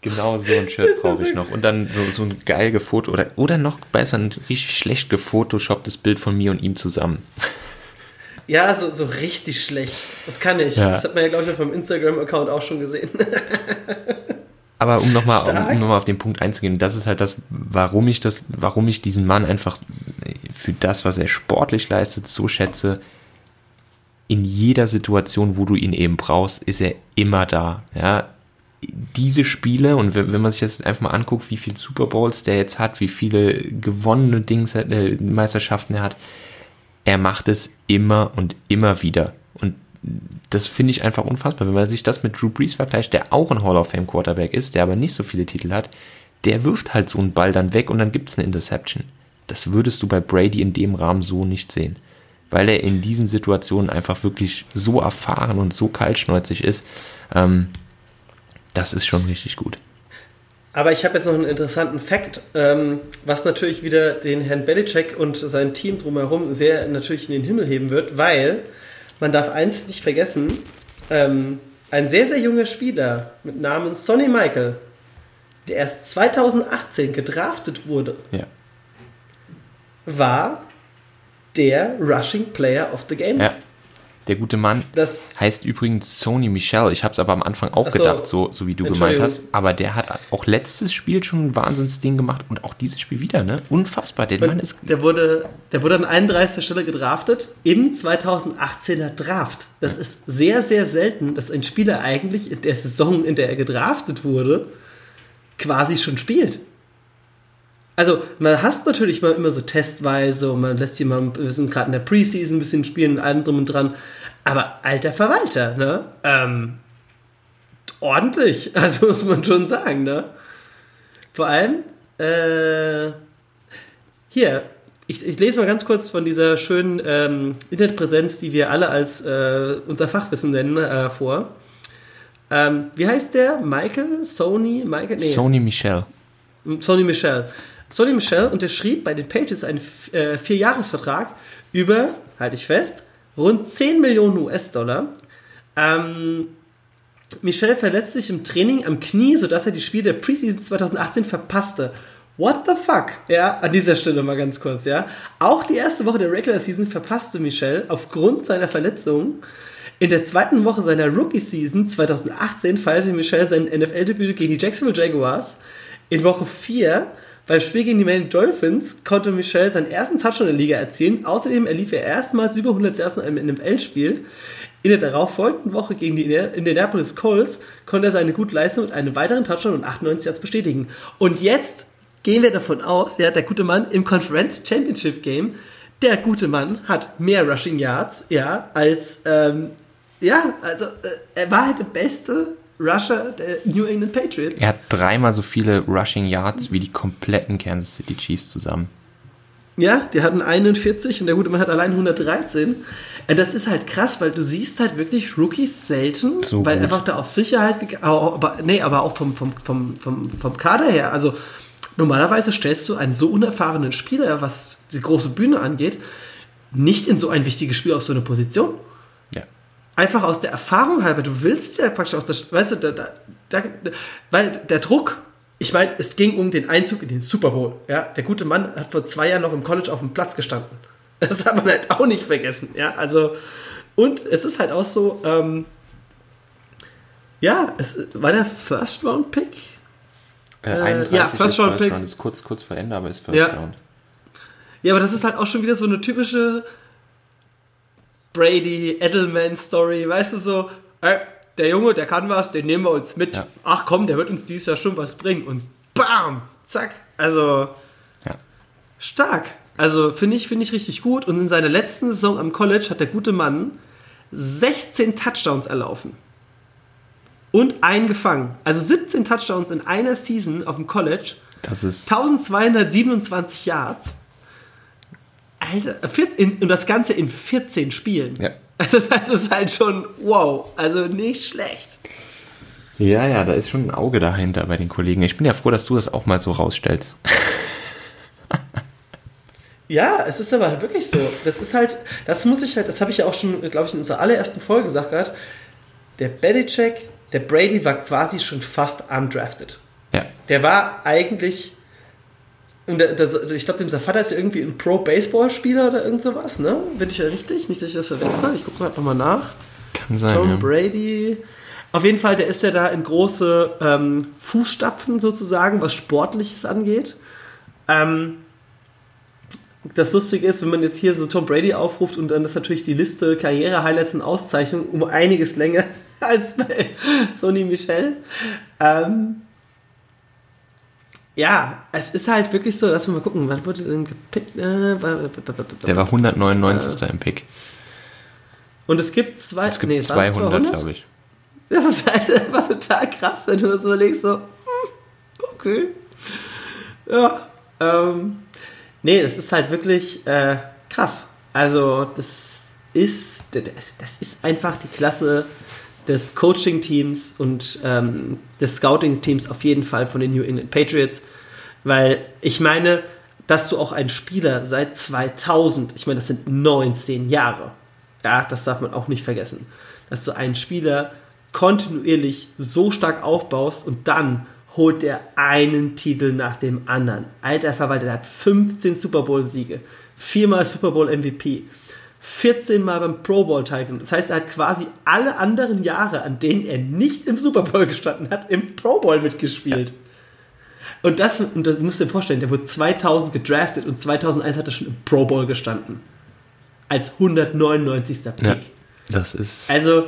Genau so ein Shirt brauche ich noch. Und dann so, so ein geil gefoto oder, oder noch besser ein richtig schlecht gefotoshopptes Bild von mir und ihm zusammen. Ja, so, so richtig schlecht. Das kann ich. Ja. Das hat man ja, glaube ich, auf meinem Instagram-Account auch schon gesehen. <laughs> Aber um nochmal um, noch mal auf den Punkt einzugehen, das ist halt das, warum ich das, warum ich diesen Mann einfach für das, was er sportlich leistet, so schätze. In jeder Situation, wo du ihn eben brauchst, ist er immer da. Ja, diese Spiele und wenn, wenn man sich das einfach mal anguckt, wie viele Super Bowls der jetzt hat, wie viele gewonnene Dings, äh, Meisterschaften er hat, er macht es immer und immer wieder. Und das finde ich einfach unfassbar. Wenn man sich das mit Drew Brees vergleicht, der auch ein Hall of Fame Quarterback ist, der aber nicht so viele Titel hat, der wirft halt so einen Ball dann weg und dann gibt es eine Interception. Das würdest du bei Brady in dem Rahmen so nicht sehen. Weil er in diesen Situationen einfach wirklich so erfahren und so kaltschnäuzig ist. Ähm, das ist schon richtig gut. Aber ich habe jetzt noch einen interessanten Fakt, ähm, was natürlich wieder den Herrn Belichick und sein Team drumherum sehr natürlich in den Himmel heben wird, weil man darf eins nicht vergessen, ähm, ein sehr, sehr junger Spieler mit Namen Sonny Michael, der erst 2018 gedraftet wurde, Ja. war der Rushing Player of the Game. ja. Der gute Mann Das heißt übrigens Sony Michel. Ich habe es aber am Anfang auch so. gedacht, so, so wie du gemeint hast. Aber der hat auch letztes Spiel schon ein Wahnsinnsding gemacht und auch dieses Spiel wieder, ne? Unfassbar. Der Mann ist. Der wurde, der wurde an 31. Stelle gedraftet im 2018er Draft. Das ist sehr, sehr selten, dass ein Spieler eigentlich in der Saison, in der er gedraftet wurde, quasi schon spielt. Also, man hast natürlich mal immer so testweise und man lässt jemanden, wir sind gerade in der Preseason ein bisschen spielen und allem drum und dran. Aber alter Verwalter, ne? Ähm, ordentlich, <laughs> also muss man schon sagen, ne? Vor allem, äh, hier, ich, ich lese mal ganz kurz von dieser schönen ähm, Internetpräsenz, die wir alle als äh, unser Fachwissen nennen, äh, vor. Ähm, wie heißt der? Michael? Sony? Michael? Nee. Sony Michel. Sonny Michel. Sonny Michel unterschrieb bei den Patriots einen äh, Vierjahresvertrag über, halte ich fest, rund 10 Millionen US-Dollar. Ähm, Michel verletzt sich im Training am Knie, sodass er die Spiele der Preseason 2018 verpasste. What the fuck? Ja, an dieser Stelle mal ganz kurz, ja. Auch die erste Woche der Regular Season verpasste Michel aufgrund seiner Verletzung. In der zweiten Woche seiner Rookie-Season 2018 feierte Michel sein NFL-Debüt gegen die Jacksonville Jaguars. In Woche 4 beim Spiel gegen die Miami Dolphins konnte Michel seinen ersten Touchdown in der Liga erzielen. Außerdem erlief er erstmals über 100 Yards in einem NFL-Spiel. In der darauffolgenden Woche gegen die Indianapolis Colts konnte er seine gute Leistung mit einem weiteren Touchdown und 98 Yards bestätigen. Und jetzt gehen wir davon aus, ja, der gute Mann im Conference Championship Game, der gute Mann hat mehr Rushing Yards, ja, als, ähm, ja, also äh, er war halt der beste Rusher der New England Patriots. Er hat dreimal so viele Rushing Yards wie die kompletten Kansas City Chiefs zusammen. Ja, die hatten 41 und der gute Mann hat allein 113. Äh, Das ist halt krass, weil du siehst halt wirklich Rookies selten, So weil gut. einfach da auf Sicherheit, aber, nee, aber auch vom, vom, vom, vom, vom Kader her. Also normalerweise stellst du einen so unerfahrenen Spieler, was die große Bühne angeht, nicht in so ein wichtiges Spiel auf so eine Position. Einfach aus der Erfahrung halber, du willst ja praktisch auch das, weißt du, da, da, da, weil der Druck, ich meine, es ging um den Einzug in den Super Bowl. Ja, der gute Mann hat vor zwei Jahren noch im College auf dem Platz gestanden. <laughs> Das hat man halt auch nicht vergessen. Ja, also, und es ist halt auch so, ähm, ja, es war der First Round Pick. Äh, Äh, 31 ja, ist First Round Pick. Ist kurz, kurz vor Ende, aber ist First Ja. Round. Ja, aber das ist halt auch schon wieder so eine typische Brady, Edelman-Story, weißt du so, ey, der Junge, der kann was, den nehmen wir uns mit. Ja. Ach komm, der wird uns dieses Jahr schon was bringen. Und bam, zack. Also Ja. stark. Also finde ich, finde ich richtig gut. Und in seiner letzten Saison am College hat der gute Mann 16 Touchdowns erlaufen. Und einen gefangen. Also 17 Touchdowns in einer Season auf dem College. Das ist 1227 Yards. Alter, in, und das Ganze in 14 Spielen. Ja. <laughs> Also das ist halt schon wow. Also nicht schlecht. Ja, ja, da ist schon ein Auge dahinter bei den Kollegen. Ich bin ja froh, dass du das auch mal so rausstellst. <laughs> Ja, es ist aber halt wirklich so. Das ist halt, das muss ich halt, das habe ich ja auch schon, glaube ich, in unserer allerersten Folge gesagt gerade. Der Belichick, der Brady war quasi schon fast undrafted. Ja. Der war eigentlich Und der, der, ich glaube, dem Vater ist ja irgendwie ein Pro-Baseball-Spieler oder irgend sowas, ne? Bin ich ja richtig? Nicht, dass ich das verwechsel. Ich gucke gerade nochmal nach. Kann sein. Tom ja. Brady. Auf jeden Fall, der ist ja da in große ähm, Fußstapfen sozusagen, was Sportliches angeht. Ähm, das Lustige ist, wenn man jetzt hier so Tom Brady aufruft und dann ist natürlich die Liste Karriere-Highlights und Auszeichnungen um einiges länger <laughs> als bei Sony Michel. Ähm, ja, es ist halt wirklich so, lass mal gucken, wann wurde denn gepickt? Äh, Der war 199. im Pick. und es gibt zwei, Es gibt nee, waren es 200, glaube ich. Das ist halt <laughs> einfach total krass, wenn du das überlegst, so, hm, okay. Ja, ähm, nee, das ist halt wirklich äh, krass. Also, das ist, das ist einfach die Klasse des Coaching-Teams und ähm, des Scouting-Teams auf jeden Fall von den New England Patriots, weil ich meine, dass du auch einen Spieler seit 2000, ich meine, das sind 19 Jahre, ja, das darf man auch nicht vergessen, dass du einen Spieler kontinuierlich so stark aufbaust und dann holt er einen Titel nach dem anderen. Alter Verwalter, der hat 15 Super Bowl-Siege, viermal Super Bowl MVP, 14 Mal beim Pro Bowl teilgenommen. Das heißt, er hat quasi alle anderen Jahre, an denen er nicht im Super Bowl gestanden hat, im Pro Bowl mitgespielt. Und das, und das musst du dir vorstellen, der wurde 2000 gedraftet und 2001 hat er schon im Pro Bowl gestanden. Als 199. Pick. Ja, das ist. Also,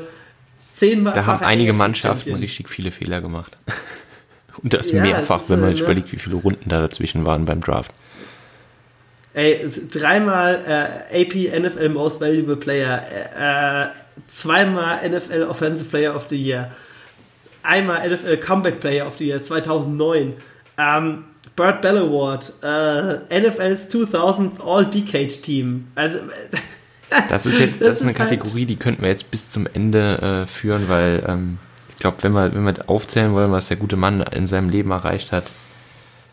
zehnmal. Da haben einige Mannschaften richtig viele Fehler gemacht. <laughs> Und das Ja, mehrfach, das wenn man sich ne? überlegt, wie viele Runden da dazwischen waren beim Draft. Ey, dreimal äh, AP NFL Most Valuable Player, äh, äh, zweimal NFL Offensive Player of the Year, einmal NFL Comeback Player of the Year 2009, ähm, Burt Bell Award, äh, NFL's 2000 All-Decade Team. Also, <laughs> Das ist jetzt, das, Das ist eine ist halt- Kategorie, die könnten wir jetzt bis zum Ende äh, führen, weil ähm, ich glaube, wenn wir, wenn wir aufzählen wollen, was der gute Mann in seinem Leben erreicht hat,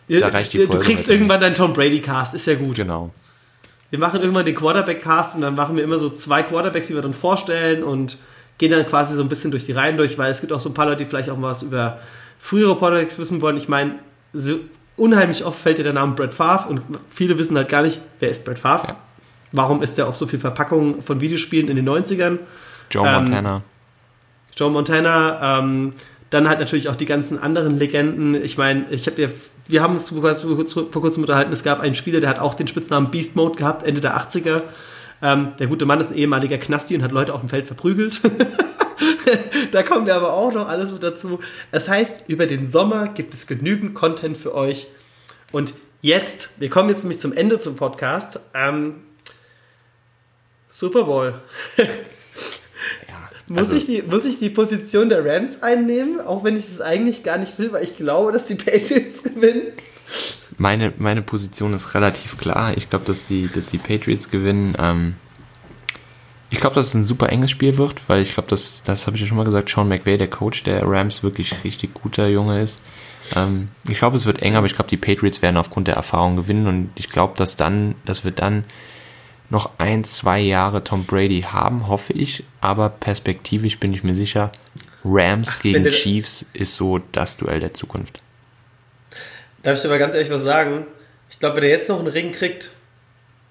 Da reicht die du Folge kriegst heute irgendwann deinen Tom Brady Cast, ist ja gut. genau. Wir machen irgendwann den Quarterback-Cast und dann machen wir immer so zwei Quarterbacks, die wir dann vorstellen und gehen dann quasi so ein bisschen durch die Reihen durch, weil es gibt auch so ein paar Leute, die vielleicht auch mal was über frühere Quarterbacks wissen wollen. Ich meine, so unheimlich oft fällt dir der Name Brett Favre und viele wissen halt gar nicht, wer ist Brett Favre? Warum ist der auf so viel Verpackungen von Videospielen in den 90ern? Joe Ähm, Montana. Joe Montana, ähm, dann halt natürlich auch die ganzen anderen Legenden. Ich meine, ich habe dir, wir haben uns vor kurzem, vor kurzem unterhalten, es gab einen Spieler, der hat auch den Spitznamen Beast Mode gehabt, Ende der 80er. Ähm, der gute Mann ist ein ehemaliger Knasti und hat Leute auf dem Feld verprügelt. <laughs> da kommen wir aber auch noch alles mit dazu. Das heißt, über den Sommer gibt es genügend Content für euch. Und jetzt, wir kommen jetzt nämlich zum Ende zum Podcast. Ähm, Super Bowl. <laughs> Muss, also, ich die, muss ich die Position der Rams einnehmen, auch wenn ich das eigentlich gar nicht will, weil ich glaube, dass die <laughs> Patriots gewinnen? meine, meine Position ist relativ klar. Ich glaube, dass die, dass die Patriots gewinnen. Ähm, ich glaube, dass es ein super enges Spiel wird, weil ich glaube, dass, das habe ich ja schon mal gesagt, Sean McVay, der Coach der Rams, wirklich richtig guter Junge ist. Ähm, ich glaube, es wird eng, aber ich glaube, die Patriots werden aufgrund der Erfahrung gewinnen und ich glaube, dass dann, dass wir dann noch ein, zwei Jahre Tom Brady haben, hoffe ich, aber perspektivisch bin ich mir sicher, Rams wenn gegen Chiefs ist so das Duell der Zukunft. Darf ich dir aber ganz ehrlich was sagen? Ich glaube, wenn er jetzt noch einen Ring kriegt,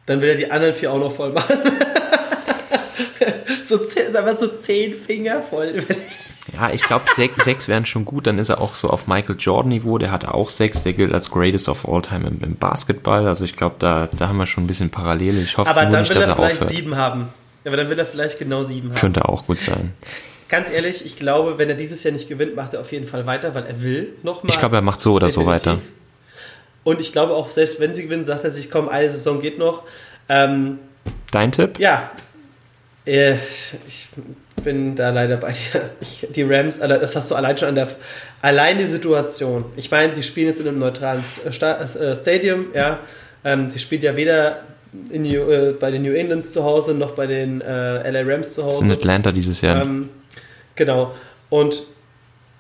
dann will er die anderen vier auch noch voll machen. <laughs> so zehn, einfach so zehn Finger voll. Ja, ich glaube, <laughs> sech, sechs wären schon gut. Dann ist er auch so auf Michael Jordan-Niveau. Der hatte auch sechs. Der gilt als Greatest of All Time im, im Basketball. Also ich glaube, da, da haben wir schon ein bisschen Parallele. Ich hoffe Aber nur dann nicht, will dass er er vielleicht aufhört. sieben haben. Aber dann will er vielleicht genau sieben haben. Könnte auch gut sein. Ganz ehrlich, ich glaube, wenn er dieses Jahr nicht gewinnt, macht er auf jeden Fall weiter, weil er will nochmal. Ich glaube, er macht so oder so weiter. Und ich glaube auch, selbst wenn sie gewinnen, sagt er sich, komm, eine Saison geht noch. Ähm, Dein Tipp? ja, äh, ich bin da leider bei dir. Ich, die Rams, alle- das hast du allein schon an der, allein die Situation. Ich meine, sie spielen jetzt in einem neutralen Sta äh, Stadium, ja. Ähm, sie spielt ja weder in New, äh, bei den New Englands zu Hause noch bei den äh, LA Rams zu Das ist in Hause. Atlanta dieses Jahr. Ähm, genau. Und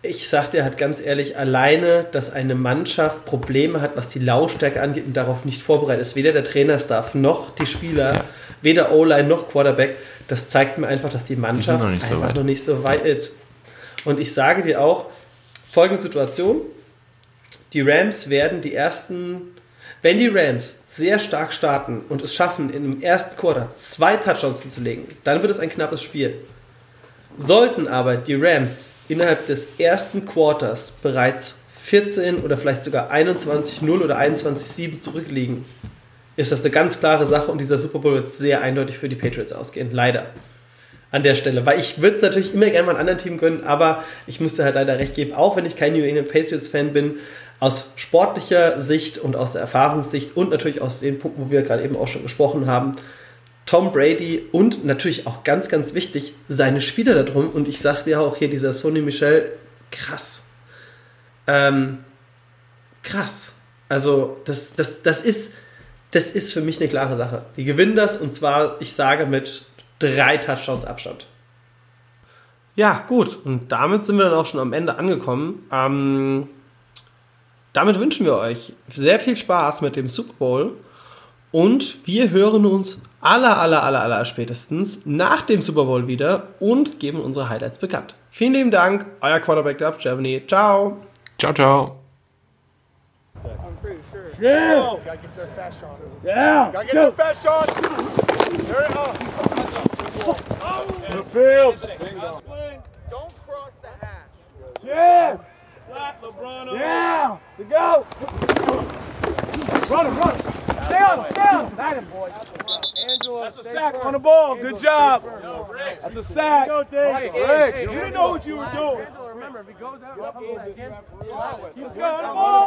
ich sag dir halt ganz ehrlich, alleine, dass eine Mannschaft Probleme hat, was die Lautstärke angeht und darauf nicht vorbereitet ist, weder der Trainerstaff noch die Spieler, Ja. weder O-Line noch Quarterback, das zeigt mir einfach, dass die Mannschaft noch nicht so einfach weit. noch nicht so weit ist. Und ich sage dir auch, folgende Situation, die Rams werden die ersten, Wenn die Rams sehr stark starten und es schaffen, in dem ersten Quarter zwei Touchdowns zu legen, dann wird es ein knappes Spiel. Sollten aber die Rams innerhalb des ersten Quarters bereits 14 oder vielleicht sogar 21-0 oder 21-7 zurückliegen, ist das eine ganz klare Sache und dieser Super Bowl wird sehr eindeutig für die Patriots ausgehen. Leider. An der Stelle. Weil ich würde es natürlich immer gerne mal einem anderen Team gönnen, aber ich musste halt leider recht geben, auch wenn ich kein New England Patriots Fan bin, aus sportlicher Sicht und aus der Erfahrungssicht und natürlich aus den Punkten, wo wir gerade eben auch schon gesprochen haben, Tom Brady und natürlich auch ganz, ganz wichtig, seine Spieler da drum. Und ich sagte ja auch hier, dieser Sony Michel, krass. Ähm, krass. Also, das, das, das, ist, das ist für mich eine klare Sache. Die gewinnen das und zwar, ich sage, mit drei Touchdowns Abstand. Ja, gut. Und damit sind wir dann auch schon am Ende angekommen. Ähm, damit wünschen wir euch sehr viel Spaß mit dem Super Bowl. Und wir hören uns aller, aller, aller, aller spätestens nach dem Super Bowl wieder und geben unsere Highlights bekannt. Vielen lieben Dank, euer Quarterback Club Germany. Ciao. Ciao, ciao. Yeah. Go. Gotta get their fast shot. Yeah. Gotta get Go. their fast shot. There it goes. Oh. The field. Don't cross the hash. Yeah. Flat LeBron. Yeah. To go. Run him, run him. Stay on him, stay on him. That boy. Angela, That's a sack firm. on the ball. Angela, Good job. No, Rick. That's a sack. Go, Dave. Rick, hey, you didn't know what you were doing. Angela, remember, if he goes out, yep, up, up, up, up, up, up, up, up,